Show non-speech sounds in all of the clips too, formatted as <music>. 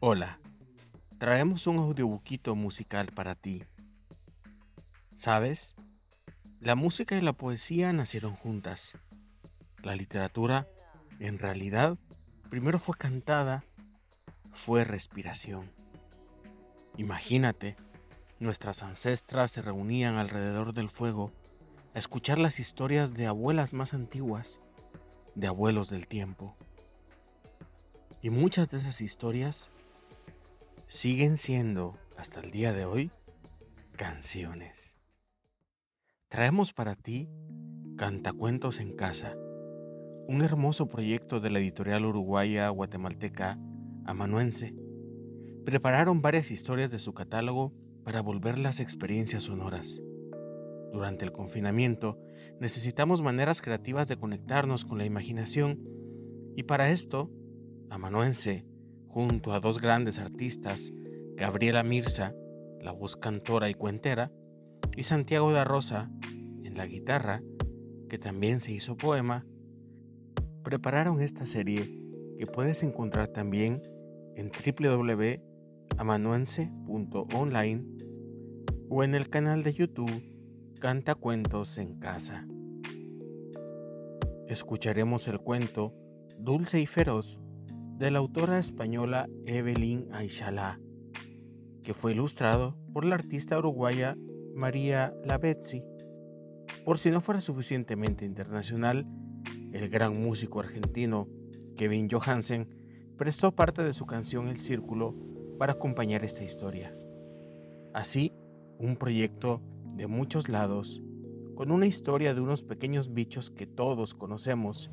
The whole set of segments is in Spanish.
Hola, traemos un audiobuquito musical para ti. ¿Sabes? La música y la poesía nacieron juntas. La literatura, en realidad, primero fue cantada, fue respiración. Imagínate, nuestras ancestras se reunían alrededor del fuego a escuchar las historias de abuelas más antiguas, de abuelos del tiempo. Y muchas de esas historias siguen siendo, hasta el día de hoy, canciones. Traemos para ti Cantacuentos en Casa, un hermoso proyecto de la editorial uruguaya guatemalteca Amanuense. Prepararon varias historias de su catálogo para volver las experiencias sonoras. Durante el confinamiento necesitamos maneras creativas de conectarnos con la imaginación y para esto, Amanuense junto a dos grandes artistas, Gabriela Mirza, la voz cantora y cuentera, y Santiago da Rosa, en la guitarra, que también se hizo poema, prepararon esta serie que puedes encontrar también en www.amanuense.online o en el canal de YouTube Canta Cuentos en Casa. Escucharemos el cuento Dulce y Feroz de la autora española Evelyn Aishala, que fue ilustrado por la artista uruguaya María Lavezzi. Por si no fuera suficientemente internacional, el gran músico argentino Kevin Johansen prestó parte de su canción El Círculo para acompañar esta historia. Así, un proyecto de muchos lados, con una historia de unos pequeños bichos que todos conocemos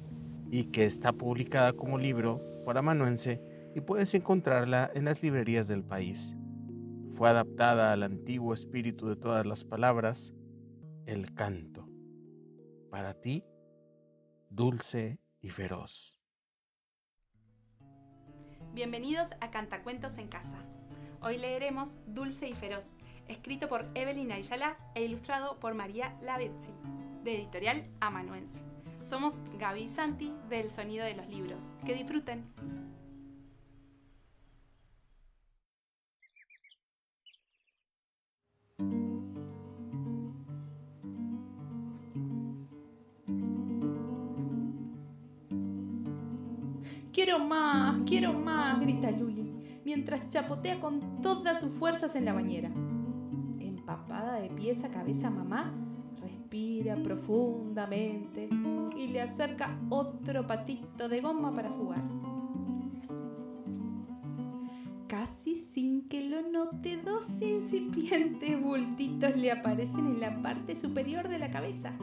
y que está publicada como libro por amanuense y puedes encontrarla en las librerías del país. Fue adaptada al antiguo espíritu de todas las palabras, el canto. Para ti, dulce y feroz. Bienvenidos a Cantacuentos en Casa. Hoy leeremos Dulce y Feroz, escrito por Evelyn Ayala e ilustrado por María Lavezzi, de editorial Amanuense. Somos Gaby y Santi del Sonido de los Libros. Que disfruten. Quiero más, quiero más, grita Luli, mientras chapotea con todas sus fuerzas en la bañera. Empapada de pies a cabeza mamá, respira profundamente y le acerca otro patito de goma para jugar. Casi sin que lo note, dos incipientes <laughs> bultitos le aparecen en la parte superior de la cabeza.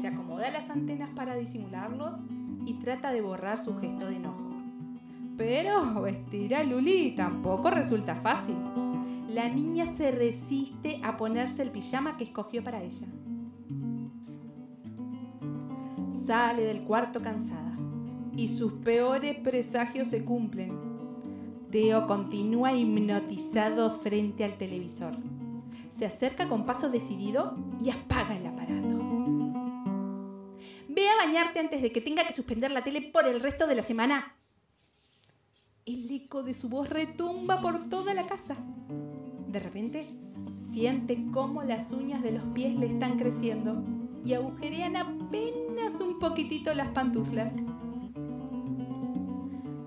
Se acomoda las antenas para disimularlos y trata de borrar su gesto de enojo. Pero vestir a Luli tampoco resulta fácil. La niña se resiste a ponerse el pijama que escogió para ella sale del cuarto cansada y sus peores presagios se cumplen. Teo continúa hipnotizado frente al televisor. Se acerca con paso decidido y apaga el aparato. Ve a bañarte antes de que tenga que suspender la tele por el resto de la semana. El eco de su voz retumba por toda la casa. De repente, siente cómo las uñas de los pies le están creciendo y agujerean apenas un poquitito las pantuflas.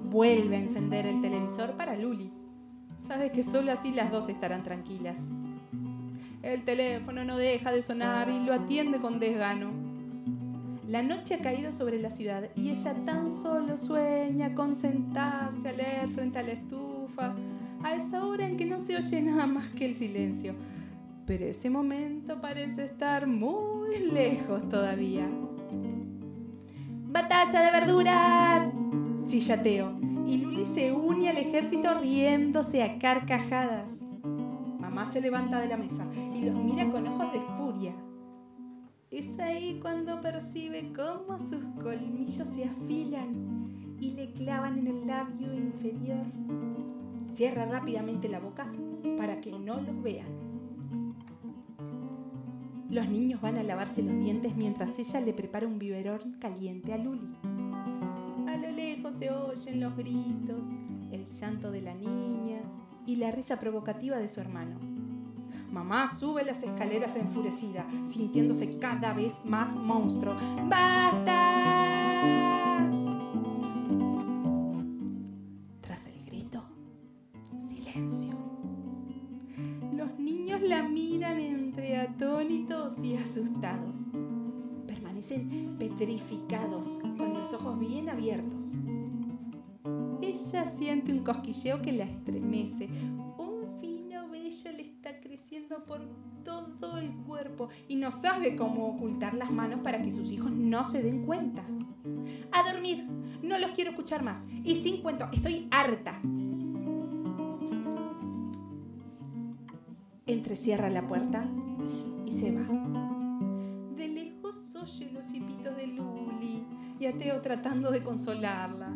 Vuelve a encender el televisor para Luli. Sabe que solo así las dos estarán tranquilas. El teléfono no deja de sonar y lo atiende con desgano. La noche ha caído sobre la ciudad y ella tan solo sueña con sentarse a leer frente a la estufa, a esa hora en que no se oye nada más que el silencio pero ese momento parece estar muy lejos todavía. ¡Batalla de verduras! chillateo, y Luli se une al ejército riéndose a carcajadas. Mamá se levanta de la mesa y los mira con ojos de furia. Es ahí cuando percibe cómo sus colmillos se afilan y le clavan en el labio inferior. Cierra rápidamente la boca para que no los vean. Los niños van a lavarse los dientes mientras ella le prepara un biberón caliente a Luli. A A lo lejos se oyen los gritos, el llanto de la niña y la risa provocativa de su hermano. Mamá sube las escaleras enfurecida, sintiéndose cada vez más monstruo. ¡Basta! Tras el grito, silencio. Los niños la miran entre y asustados. Permanecen petrificados, con los ojos bien abiertos. Ella siente un cosquilleo que la estremece. Un fino vello le está creciendo por todo el cuerpo y no sabe cómo ocultar las manos para que sus hijos no se den cuenta. A dormir, no los quiero escuchar más. Y sin cuento, estoy harta. Entrecierra la puerta y se va. De lejos oye los hipitos de Luli y a Teo tratando de consolarla.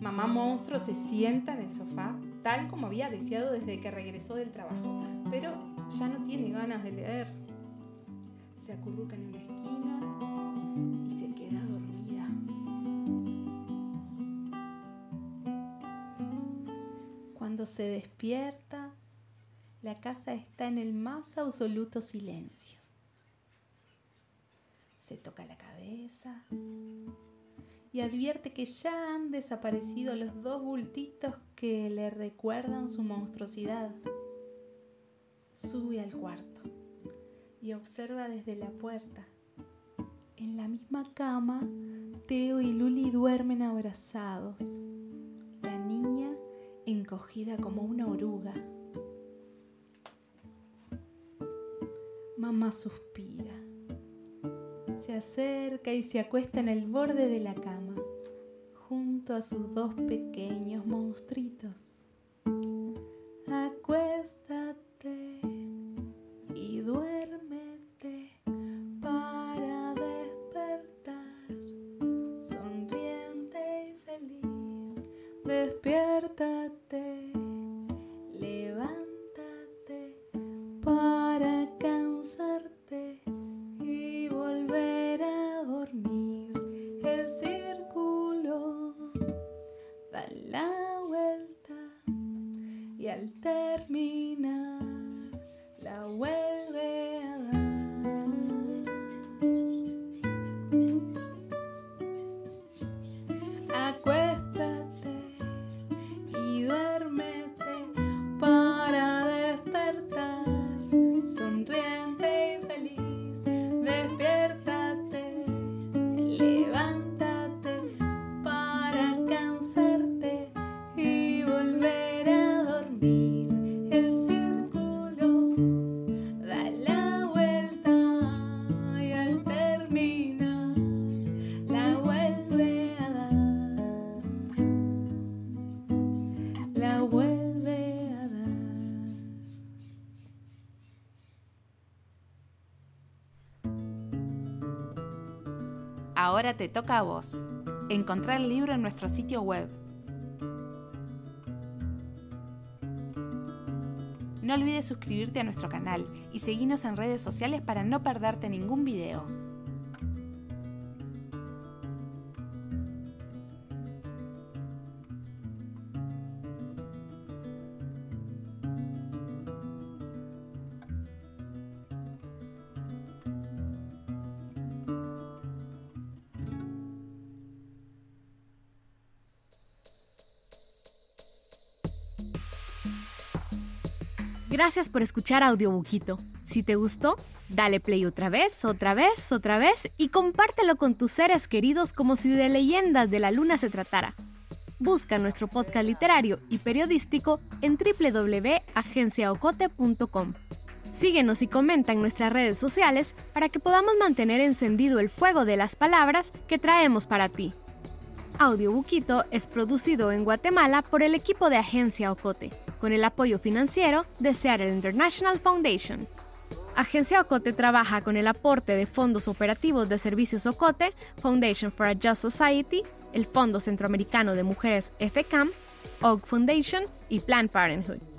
Mamá monstruo se sienta en el sofá, tal como había deseado desde que regresó del trabajo, pero ya no tiene ganas de leer. Se acurruca en una esquina y se queda dormida. Cuando se despierta, la casa está en el más absoluto silencio. Se toca la cabeza y advierte que ya han desaparecido los dos bultitos que le recuerdan su monstruosidad. Sube al cuarto y observa desde la puerta. En la misma cama, Teo y Luli duermen abrazados. La niña encogida como una oruga. Mamá suspira. Se acerca y se acuesta en el borde de la cama, junto a sus dos pequeños monstruitos. Y Ahora te toca a vos. Encontrar el libro en nuestro sitio web. No olvides suscribirte a nuestro canal y seguirnos en redes sociales para no perderte ningún video. Gracias por escuchar Audiobuquito. Si te gustó, dale play otra vez, otra vez, otra vez y compártelo con tus seres queridos como si de leyendas de la luna se tratara. Busca nuestro podcast literario y periodístico en www.agenciaocote.com. Síguenos y comenta en nuestras redes sociales para que podamos mantener encendido el fuego de las palabras que traemos para ti. Audiobuquito es producido en Guatemala por el equipo de Agencia Ocote, con el apoyo financiero de Seattle International Foundation. Agencia Ocote trabaja con el aporte de fondos operativos de Servicios Ocote, Foundation for a Just Society, el Fondo Centroamericano de Mujeres FCAM, OG Foundation y Planned Parenthood.